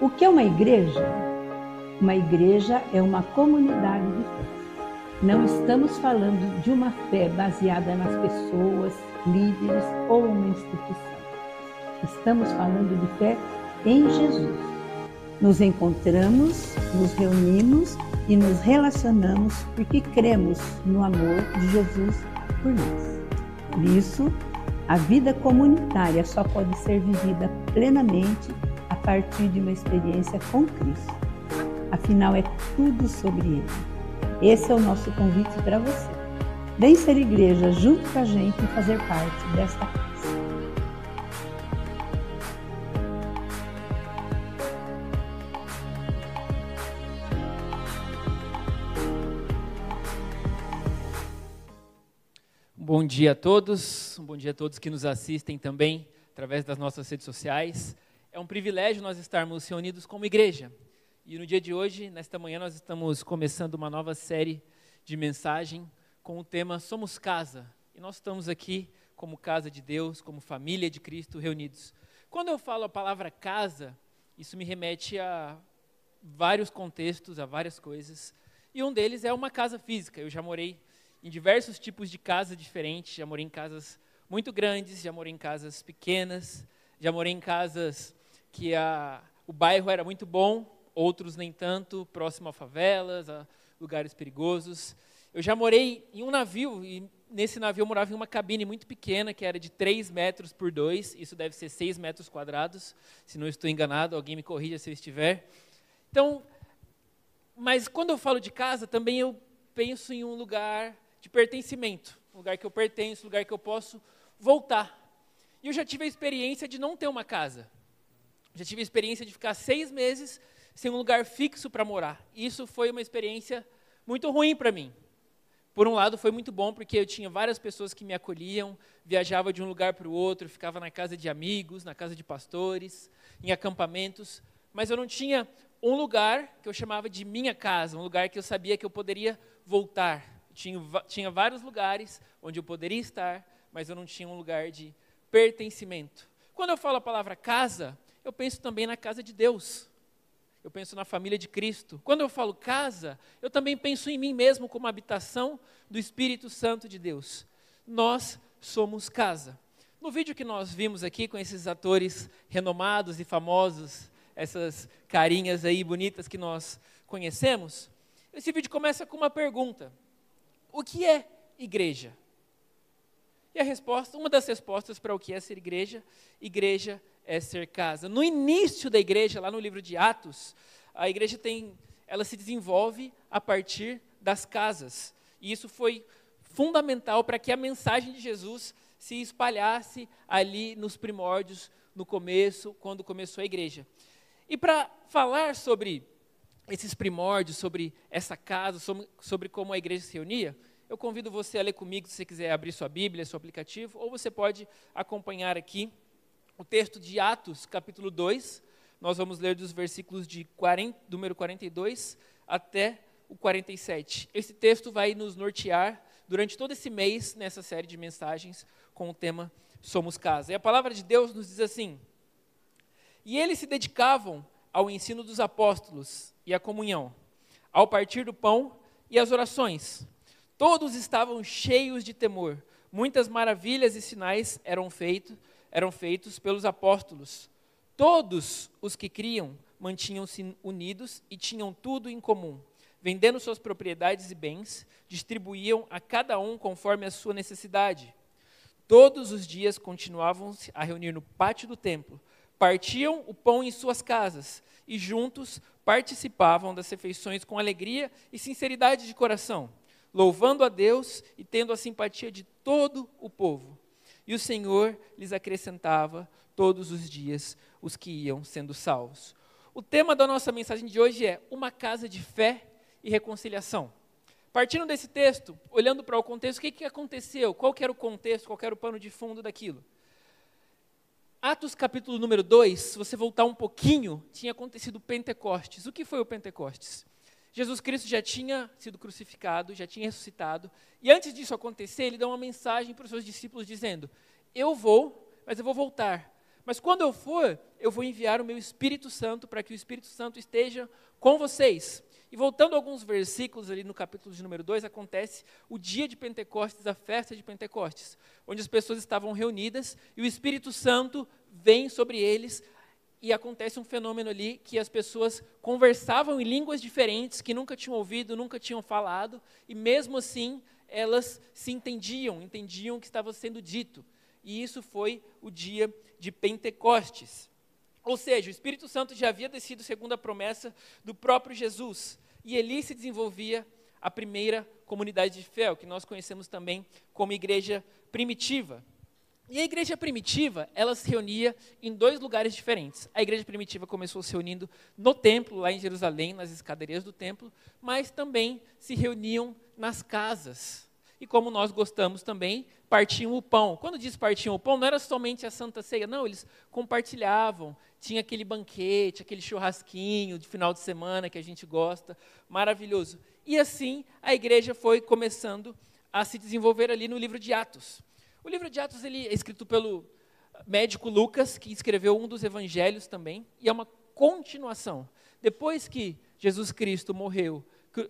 O que é uma igreja? Uma igreja é uma comunidade de fé. Não estamos falando de uma fé baseada nas pessoas, líderes ou uma instituição. Estamos falando de fé em Jesus. Nos encontramos, nos reunimos e nos relacionamos porque cremos no amor de Jesus por nós. Por isso, a vida comunitária só pode ser vivida plenamente partir de uma experiência com Cristo. Afinal, é tudo sobre Ele. Esse é o nosso convite para você. Vem ser igreja junto com a gente e fazer parte desta casa. Bom dia a todos, um bom dia a todos que nos assistem também através das nossas redes sociais. É um privilégio nós estarmos reunidos como igreja. E no dia de hoje, nesta manhã, nós estamos começando uma nova série de mensagem com o tema Somos Casa. E nós estamos aqui como casa de Deus, como família de Cristo reunidos. Quando eu falo a palavra casa, isso me remete a vários contextos, a várias coisas. E um deles é uma casa física. Eu já morei em diversos tipos de casa diferentes, já morei em casas muito grandes, já morei em casas pequenas, já morei em casas que a, o bairro era muito bom, outros nem tanto, próximo a favelas, a lugares perigosos. Eu já morei em um navio, e nesse navio eu morava em uma cabine muito pequena, que era de 3 metros por 2, isso deve ser 6 metros quadrados, se não estou enganado, alguém me corrija se eu estiver. Então, mas quando eu falo de casa, também eu penso em um lugar de pertencimento, um lugar que eu pertenço, um lugar que eu posso voltar. E eu já tive a experiência de não ter uma casa. Já tive a experiência de ficar seis meses sem um lugar fixo para morar. Isso foi uma experiência muito ruim para mim. Por um lado, foi muito bom porque eu tinha várias pessoas que me acolhiam, viajava de um lugar para o outro, ficava na casa de amigos, na casa de pastores, em acampamentos, mas eu não tinha um lugar que eu chamava de minha casa, um lugar que eu sabia que eu poderia voltar. Tinha, tinha vários lugares onde eu poderia estar, mas eu não tinha um lugar de pertencimento. Quando eu falo a palavra casa, eu penso também na casa de Deus. Eu penso na família de Cristo. Quando eu falo casa, eu também penso em mim mesmo como habitação do Espírito Santo de Deus. Nós somos casa. No vídeo que nós vimos aqui com esses atores renomados e famosos, essas carinhas aí bonitas que nós conhecemos, esse vídeo começa com uma pergunta: O que é igreja? E a resposta, uma das respostas para o que é ser igreja, igreja é ser casa. No início da igreja, lá no livro de Atos, a igreja tem, ela se desenvolve a partir das casas. E isso foi fundamental para que a mensagem de Jesus se espalhasse ali nos primórdios, no começo, quando começou a igreja. E para falar sobre esses primórdios, sobre essa casa, sobre, sobre como a igreja se reunia, eu convido você a ler comigo, se você quiser abrir sua Bíblia, seu aplicativo, ou você pode acompanhar aqui o texto de Atos, capítulo 2. Nós vamos ler dos versículos de 40, número 42 até o 47. Esse texto vai nos nortear durante todo esse mês nessa série de mensagens com o tema Somos Casa. E a palavra de Deus nos diz assim: E eles se dedicavam ao ensino dos apóstolos e à comunhão, ao partir do pão e às orações. Todos estavam cheios de temor. Muitas maravilhas e sinais eram feitos eram feitos pelos apóstolos. Todos os que criam mantinham-se unidos e tinham tudo em comum. Vendendo suas propriedades e bens, distribuíam a cada um conforme a sua necessidade. Todos os dias continuavam a reunir no pátio do templo, partiam o pão em suas casas e juntos participavam das refeições com alegria e sinceridade de coração, louvando a Deus e tendo a simpatia de todo o povo. E o Senhor lhes acrescentava todos os dias os que iam sendo salvos. O tema da nossa mensagem de hoje é uma casa de fé e reconciliação. Partindo desse texto, olhando para o contexto, o que, que aconteceu? Qual era o contexto? Qual era o pano de fundo daquilo? Atos capítulo número 2, se você voltar um pouquinho, tinha acontecido Pentecostes. O que foi o Pentecostes? Jesus Cristo já tinha sido crucificado, já tinha ressuscitado, e antes disso acontecer, ele dá uma mensagem para os seus discípulos dizendo: Eu vou, mas eu vou voltar. Mas quando eu for, eu vou enviar o meu Espírito Santo para que o Espírito Santo esteja com vocês. E voltando a alguns versículos ali no capítulo de número 2, acontece o dia de Pentecostes, a festa de Pentecostes, onde as pessoas estavam reunidas e o Espírito Santo vem sobre eles e acontece um fenômeno ali que as pessoas conversavam em línguas diferentes que nunca tinham ouvido, nunca tinham falado, e mesmo assim elas se entendiam, entendiam o que estava sendo dito. E isso foi o dia de Pentecostes. Ou seja, o Espírito Santo já havia descido segundo a promessa do próprio Jesus. E ali se desenvolvia a primeira comunidade de fé, o que nós conhecemos também como igreja primitiva. E a igreja primitiva, ela se reunia em dois lugares diferentes. A igreja primitiva começou se reunindo no templo, lá em Jerusalém, nas escadarias do templo, mas também se reuniam nas casas. E como nós gostamos também, partiam o pão. Quando diz partiam o pão, não era somente a Santa Ceia, não, eles compartilhavam. Tinha aquele banquete, aquele churrasquinho de final de semana que a gente gosta, maravilhoso. E assim a igreja foi começando a se desenvolver ali no livro de Atos. O livro de Atos ele é escrito pelo médico Lucas, que escreveu um dos evangelhos também, e é uma continuação. Depois que Jesus Cristo morreu,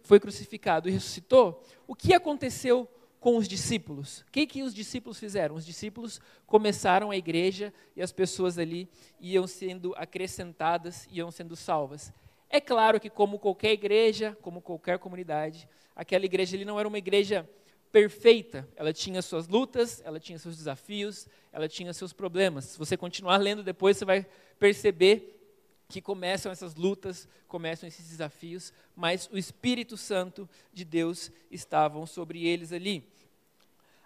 foi crucificado e ressuscitou, o que aconteceu com os discípulos? O que, que os discípulos fizeram? Os discípulos começaram a igreja e as pessoas ali iam sendo acrescentadas, iam sendo salvas. É claro que, como qualquer igreja, como qualquer comunidade, aquela igreja ali não era uma igreja perfeita. Ela tinha suas lutas, ela tinha seus desafios, ela tinha seus problemas. Se você continuar lendo depois, você vai perceber que começam essas lutas, começam esses desafios, mas o Espírito Santo de Deus estavam sobre eles ali.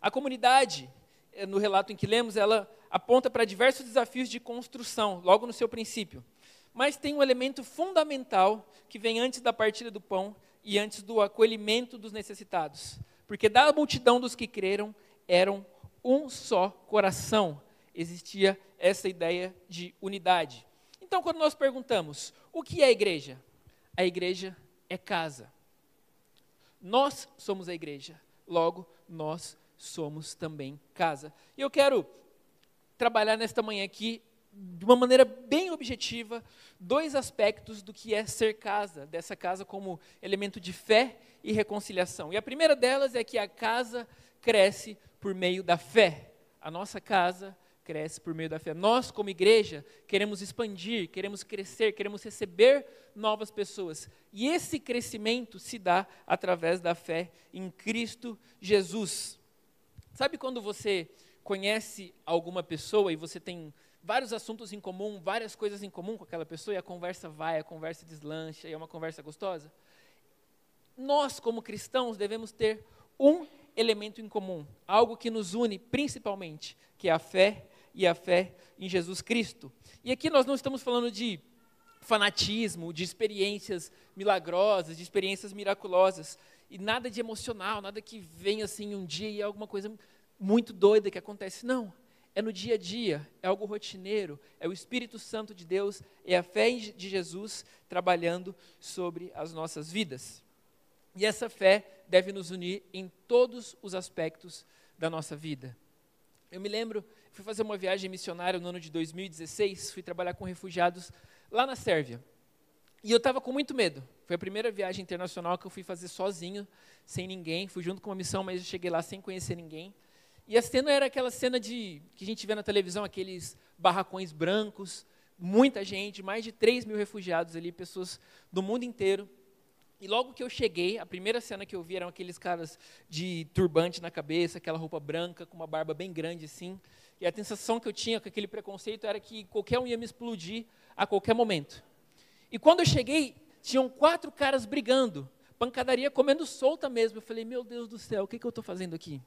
A comunidade, eh, no relato em que lemos, ela aponta para diversos desafios de construção, logo no seu princípio. Mas tem um elemento fundamental que vem antes da partida do pão e antes do acolhimento dos necessitados. Porque da multidão dos que creram, eram um só coração. Existia essa ideia de unidade. Então, quando nós perguntamos o que é a igreja, a igreja é casa. Nós somos a igreja, logo, nós somos também casa. E eu quero trabalhar nesta manhã aqui, de uma maneira bem objetiva, dois aspectos do que é ser casa, dessa casa como elemento de fé e reconciliação. E a primeira delas é que a casa cresce por meio da fé. A nossa casa cresce por meio da fé. Nós, como igreja, queremos expandir, queremos crescer, queremos receber novas pessoas. E esse crescimento se dá através da fé em Cristo Jesus. Sabe quando você conhece alguma pessoa e você tem vários assuntos em comum, várias coisas em comum com aquela pessoa e a conversa vai, a conversa deslancha e é uma conversa gostosa? Nós, como cristãos, devemos ter um elemento em comum, algo que nos une principalmente, que é a fé e a fé em Jesus Cristo. E aqui nós não estamos falando de fanatismo, de experiências milagrosas, de experiências miraculosas, e nada de emocional, nada que vem assim um dia e é alguma coisa muito doida que acontece. Não. É no dia a dia, é algo rotineiro, é o Espírito Santo de Deus, é a fé de Jesus trabalhando sobre as nossas vidas. E essa fé deve nos unir em todos os aspectos da nossa vida. Eu me lembro fui fazer uma viagem missionária no ano de 2016, fui trabalhar com refugiados lá na Sérvia. E eu estava com muito medo. Foi a primeira viagem internacional que eu fui fazer sozinho, sem ninguém. Fui junto com uma missão, mas eu cheguei lá sem conhecer ninguém. E a cena era aquela cena de que a gente vê na televisão, aqueles barracões brancos, muita gente, mais de 3 mil refugiados ali, pessoas do mundo inteiro. E logo que eu cheguei, a primeira cena que eu vi eram aqueles caras de turbante na cabeça, aquela roupa branca, com uma barba bem grande assim. E a sensação que eu tinha com aquele preconceito era que qualquer um ia me explodir a qualquer momento. E quando eu cheguei, tinham quatro caras brigando, pancadaria comendo solta mesmo. Eu falei, meu Deus do céu, o que, que eu estou fazendo aqui?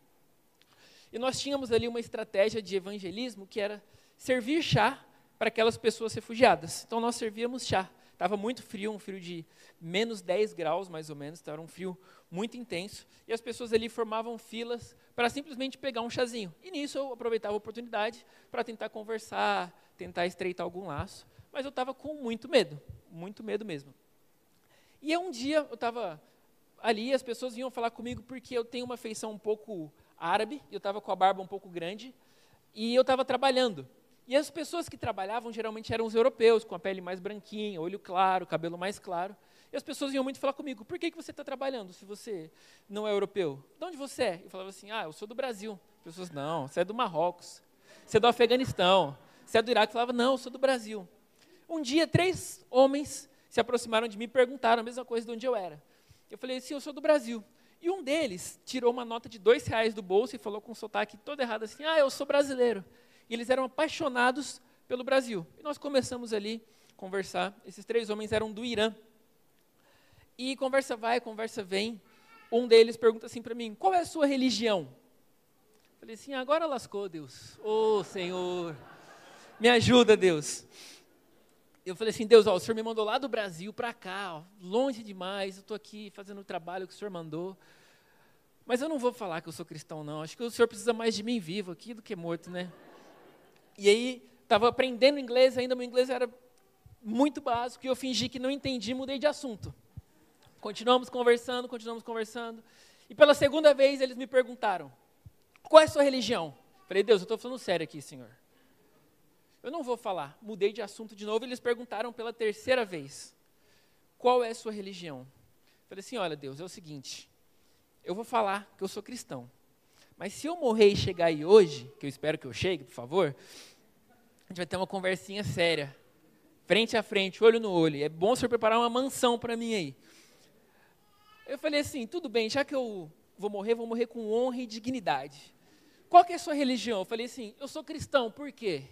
E nós tínhamos ali uma estratégia de evangelismo que era servir chá para aquelas pessoas refugiadas. Então nós servíamos chá. Estava muito frio, um frio de menos 10 graus, mais ou menos, então era um frio muito intenso. E as pessoas ali formavam filas para simplesmente pegar um chazinho. E nisso eu aproveitava a oportunidade para tentar conversar, tentar estreitar algum laço. Mas eu estava com muito medo, muito medo mesmo. E um dia eu estava ali, as pessoas vinham falar comigo porque eu tenho uma feição um pouco árabe, eu estava com a barba um pouco grande, e eu estava trabalhando. E as pessoas que trabalhavam geralmente eram os europeus, com a pele mais branquinha, olho claro, cabelo mais claro. E as pessoas iam muito falar comigo: por que, que você está trabalhando se você não é europeu? De onde você é? Eu falava assim: ah, eu sou do Brasil. As pessoas: não, você é do Marrocos, você é do Afeganistão, você é do Iraque. Eu falava: não, eu sou do Brasil. Um dia, três homens se aproximaram de mim e perguntaram a mesma coisa de onde eu era. Eu falei: sim, eu sou do Brasil. E um deles tirou uma nota de dois reais do bolso e falou com um sotaque todo errado assim: ah, eu sou brasileiro e eles eram apaixonados pelo Brasil. E nós começamos ali a conversar. Esses três homens eram do Irã. E conversa vai, conversa vem. Um deles pergunta assim para mim: qual é a sua religião? Falei assim: agora lascou, Deus. Ô oh, Senhor, me ajuda, Deus. Eu falei assim: Deus, ó, o Senhor me mandou lá do Brasil para cá, ó, longe demais. Eu estou aqui fazendo o trabalho que o Senhor mandou. Mas eu não vou falar que eu sou cristão, não. Acho que o Senhor precisa mais de mim vivo aqui do que morto, né? E aí, estava aprendendo inglês, ainda meu inglês era muito básico, e eu fingi que não entendi, mudei de assunto. Continuamos conversando, continuamos conversando. E pela segunda vez eles me perguntaram: qual é a sua religião? Falei, Deus, eu estou falando sério aqui, Senhor. Eu não vou falar. Mudei de assunto de novo eles perguntaram pela terceira vez: qual é a sua religião? Falei assim: olha, Deus, é o seguinte. Eu vou falar que eu sou cristão. Mas se eu morrer e chegar aí hoje, que eu espero que eu chegue, por favor, a gente vai ter uma conversinha séria, frente a frente, olho no olho. É bom o senhor preparar uma mansão para mim aí. Eu falei assim, tudo bem, já que eu vou morrer, vou morrer com honra e dignidade. Qual que é a sua religião? Eu falei assim, eu sou cristão, por quê?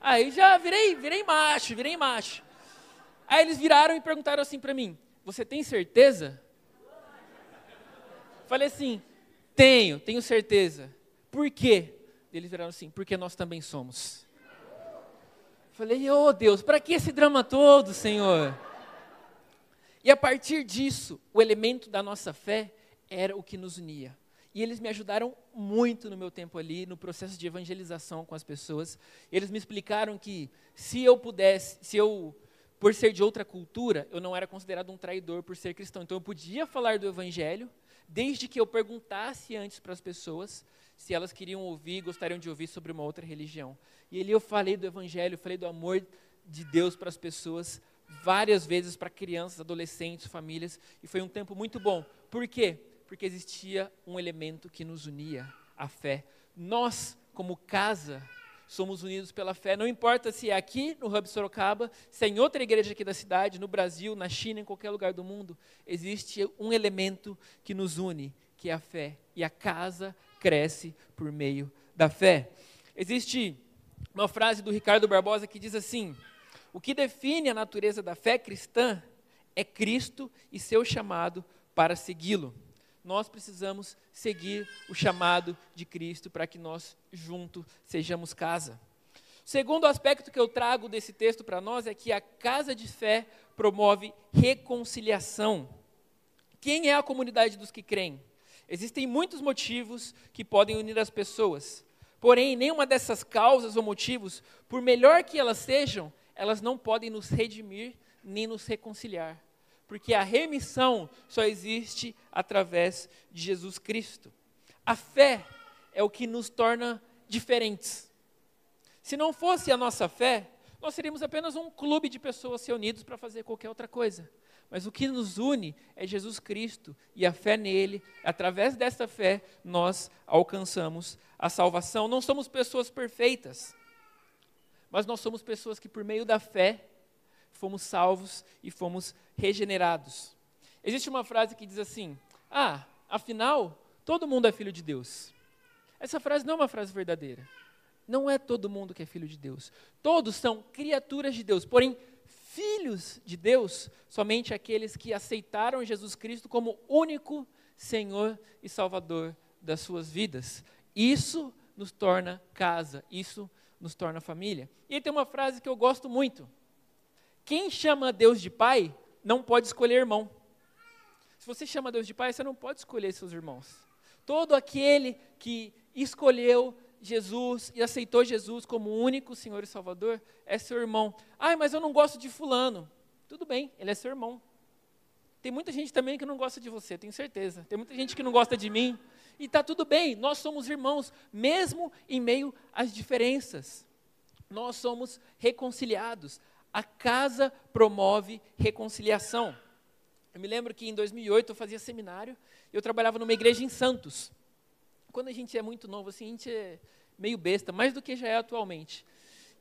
Aí já virei, virei macho, virei macho. Aí eles viraram e perguntaram assim para mim, você tem certeza? Falei assim, tenho, tenho certeza. Por quê? Eles viraram assim, porque nós também somos. Falei, oh Deus, para que esse drama todo, Senhor? E a partir disso, o elemento da nossa fé era o que nos unia. E eles me ajudaram muito no meu tempo ali, no processo de evangelização com as pessoas. Eles me explicaram que se eu pudesse, se eu, por ser de outra cultura, eu não era considerado um traidor por ser cristão. Então eu podia falar do evangelho, desde que eu perguntasse antes para as pessoas se elas queriam ouvir, gostariam de ouvir sobre uma outra religião. E ali eu falei do evangelho, falei do amor de Deus para as pessoas várias vezes para crianças, adolescentes, famílias, e foi um tempo muito bom. Por quê? Porque existia um elemento que nos unia, a fé. Nós, como casa, somos unidos pela fé. Não importa se é aqui no Hub Sorocaba, se é em outra igreja aqui da cidade, no Brasil, na China, em qualquer lugar do mundo, existe um elemento que nos une, que é a fé. E a casa cresce por meio da fé. Existe uma frase do Ricardo Barbosa que diz assim: O que define a natureza da fé cristã é Cristo e seu chamado para segui-lo nós precisamos seguir o chamado de Cristo para que nós juntos sejamos casa. Segundo aspecto que eu trago desse texto para nós é que a casa de fé promove reconciliação. Quem é a comunidade dos que creem? Existem muitos motivos que podem unir as pessoas. Porém, nenhuma dessas causas ou motivos, por melhor que elas sejam, elas não podem nos redimir nem nos reconciliar porque a remissão só existe através de Jesus Cristo. A fé é o que nos torna diferentes. Se não fosse a nossa fé, nós seríamos apenas um clube de pessoas se unidos para fazer qualquer outra coisa. Mas o que nos une é Jesus Cristo e a fé nele. Através dessa fé, nós alcançamos a salvação. Não somos pessoas perfeitas, mas nós somos pessoas que, por meio da fé, fomos salvos e fomos regenerados. Existe uma frase que diz assim: Ah, afinal, todo mundo é filho de Deus. Essa frase não é uma frase verdadeira. Não é todo mundo que é filho de Deus. Todos são criaturas de Deus, porém, filhos de Deus, somente aqueles que aceitaram Jesus Cristo como único Senhor e Salvador das suas vidas. Isso nos torna casa, isso nos torna família. E tem uma frase que eu gosto muito, quem chama Deus de pai não pode escolher irmão. Se você chama Deus de pai, você não pode escolher seus irmãos. Todo aquele que escolheu Jesus e aceitou Jesus como único Senhor e Salvador é seu irmão. Ah, mas eu não gosto de fulano. Tudo bem, ele é seu irmão. Tem muita gente também que não gosta de você, tenho certeza. Tem muita gente que não gosta de mim. E está tudo bem, nós somos irmãos, mesmo em meio às diferenças. nós somos reconciliados. A casa promove reconciliação. Eu me lembro que em 2008 eu fazia seminário, eu trabalhava numa igreja em Santos. Quando a gente é muito novo, assim, a gente é meio besta, mais do que já é atualmente.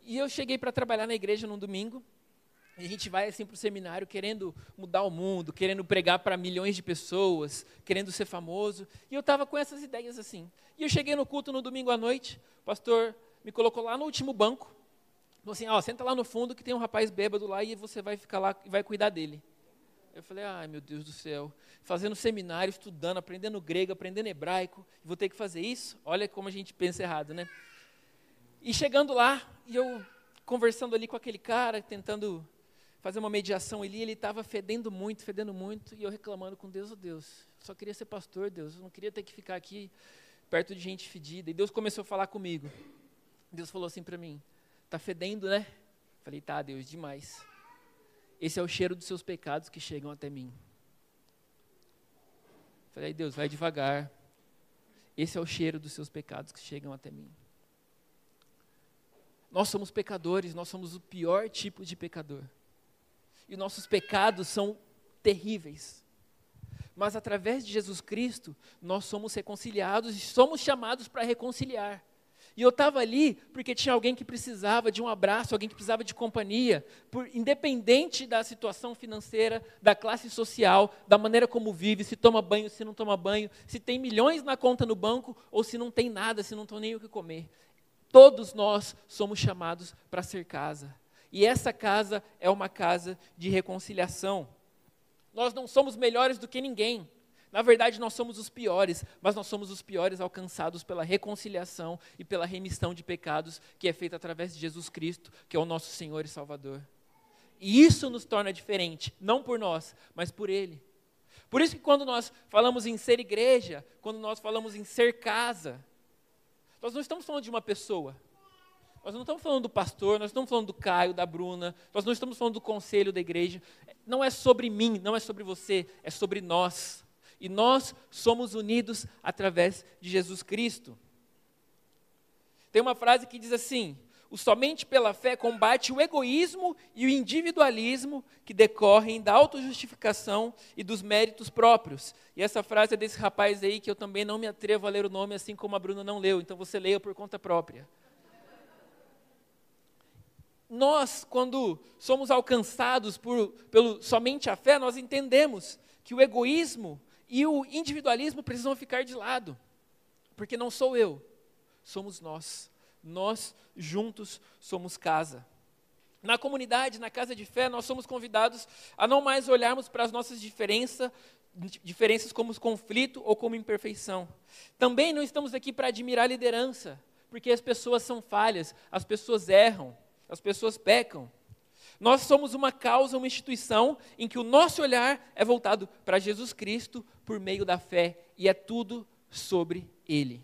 E eu cheguei para trabalhar na igreja num domingo, e a gente vai assim para o seminário querendo mudar o mundo, querendo pregar para milhões de pessoas, querendo ser famoso. E eu estava com essas ideias assim. E eu cheguei no culto no domingo à noite, o pastor me colocou lá no último banco, falou assim, ó, senta lá no fundo que tem um rapaz bêbado lá e você vai ficar lá e vai cuidar dele. Eu falei, ai meu Deus do céu, fazendo seminário, estudando, aprendendo grego, aprendendo hebraico, vou ter que fazer isso? Olha como a gente pensa errado, né? E chegando lá, e eu conversando ali com aquele cara, tentando fazer uma mediação ali, ele estava fedendo muito, fedendo muito, e eu reclamando com Deus, oh Deus, só queria ser pastor, Deus, eu não queria ter que ficar aqui perto de gente fedida. E Deus começou a falar comigo. Deus falou assim para mim: "Tá fedendo, né?" Falei: "Tá, Deus, demais. Esse é o cheiro dos seus pecados que chegam até mim." Falei: "Deus, vai devagar. Esse é o cheiro dos seus pecados que chegam até mim." Nós somos pecadores, nós somos o pior tipo de pecador e nossos pecados são terríveis. Mas através de Jesus Cristo, nós somos reconciliados e somos chamados para reconciliar. E eu estava ali porque tinha alguém que precisava de um abraço, alguém que precisava de companhia, por, independente da situação financeira, da classe social, da maneira como vive, se toma banho, se não toma banho, se tem milhões na conta no banco ou se não tem nada, se não tem nem o que comer. Todos nós somos chamados para ser casa. E essa casa é uma casa de reconciliação. Nós não somos melhores do que ninguém. Na verdade, nós somos os piores, mas nós somos os piores alcançados pela reconciliação e pela remissão de pecados que é feita através de Jesus Cristo, que é o nosso Senhor e Salvador. E isso nos torna diferente, não por nós, mas por Ele. Por isso que quando nós falamos em ser igreja, quando nós falamos em ser casa, nós não estamos falando de uma pessoa, nós não estamos falando do pastor, nós estamos falando do Caio, da Bruna, nós não estamos falando do conselho da igreja. Não é sobre mim, não é sobre você, é sobre nós. E nós somos unidos através de Jesus Cristo. Tem uma frase que diz assim: o somente pela fé combate o egoísmo e o individualismo que decorrem da autojustificação e dos méritos próprios. E essa frase é desse rapaz aí que eu também não me atrevo a ler o nome, assim como a Bruna não leu, então você leia por conta própria nós, quando somos alcançados por, pelo somente a fé, nós entendemos que o egoísmo e o individualismo precisam ficar de lado, porque não sou eu, somos nós. Nós juntos somos casa. Na comunidade, na casa de fé, nós somos convidados a não mais olharmos para as nossas diferenças, diferenças como conflito ou como imperfeição. Também não estamos aqui para admirar a liderança, porque as pessoas são falhas, as pessoas erram. As pessoas pecam. Nós somos uma causa, uma instituição em que o nosso olhar é voltado para Jesus Cristo por meio da fé e é tudo sobre Ele.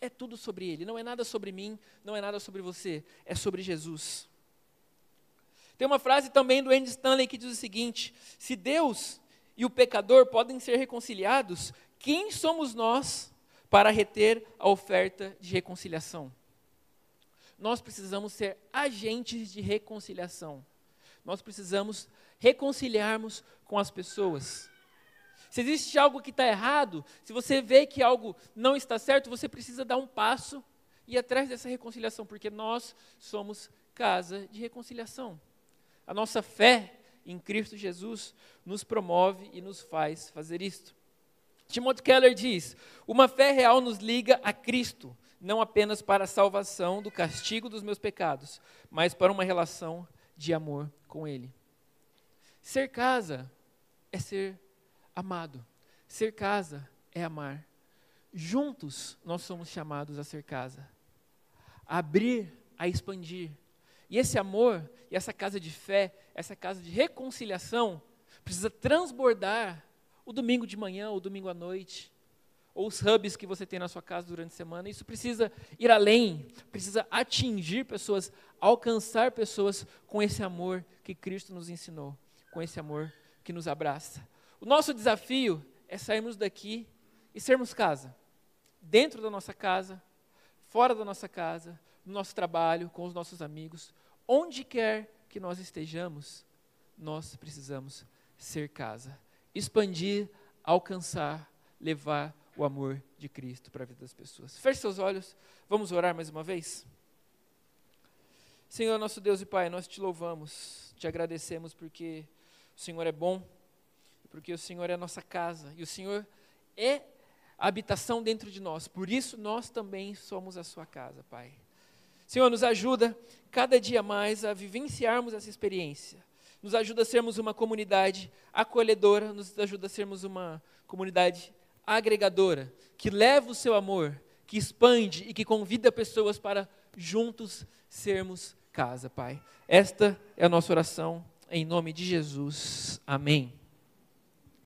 É tudo sobre Ele, não é nada sobre mim, não é nada sobre você, é sobre Jesus. Tem uma frase também do Andy Stanley que diz o seguinte: se Deus e o pecador podem ser reconciliados, quem somos nós para reter a oferta de reconciliação? nós precisamos ser agentes de reconciliação. Nós precisamos reconciliarmos com as pessoas. Se existe algo que está errado, se você vê que algo não está certo, você precisa dar um passo e ir atrás dessa reconciliação, porque nós somos casa de reconciliação. A nossa fé em Cristo Jesus nos promove e nos faz fazer isto. Timothy Keller diz: Uma fé real nos liga a Cristo, não apenas para a salvação do castigo dos meus pecados, mas para uma relação de amor com Ele. Ser casa é ser amado. Ser casa é amar. Juntos nós somos chamados a ser casa. A abrir, a expandir. E esse amor, e essa casa de fé, essa casa de reconciliação, precisa transbordar o domingo de manhã, o domingo à noite, ou os hubs que você tem na sua casa durante a semana. Isso precisa ir além, precisa atingir pessoas, alcançar pessoas com esse amor que Cristo nos ensinou, com esse amor que nos abraça. O nosso desafio é sairmos daqui e sermos casa. Dentro da nossa casa, fora da nossa casa, no nosso trabalho, com os nossos amigos, onde quer que nós estejamos, nós precisamos ser casa, expandir, alcançar, levar o amor de Cristo para a vida das pessoas. Feche seus olhos, vamos orar mais uma vez? Senhor, nosso Deus e Pai, nós te louvamos, te agradecemos porque o Senhor é bom, porque o Senhor é a nossa casa e o Senhor é a habitação dentro de nós. Por isso nós também somos a sua casa, Pai. Senhor, nos ajuda cada dia mais a vivenciarmos essa experiência. Nos ajuda a sermos uma comunidade acolhedora, nos ajuda a sermos uma comunidade agregadora, que leva o seu amor, que expande e que convida pessoas para juntos sermos casa, Pai. Esta é a nossa oração em nome de Jesus. Amém.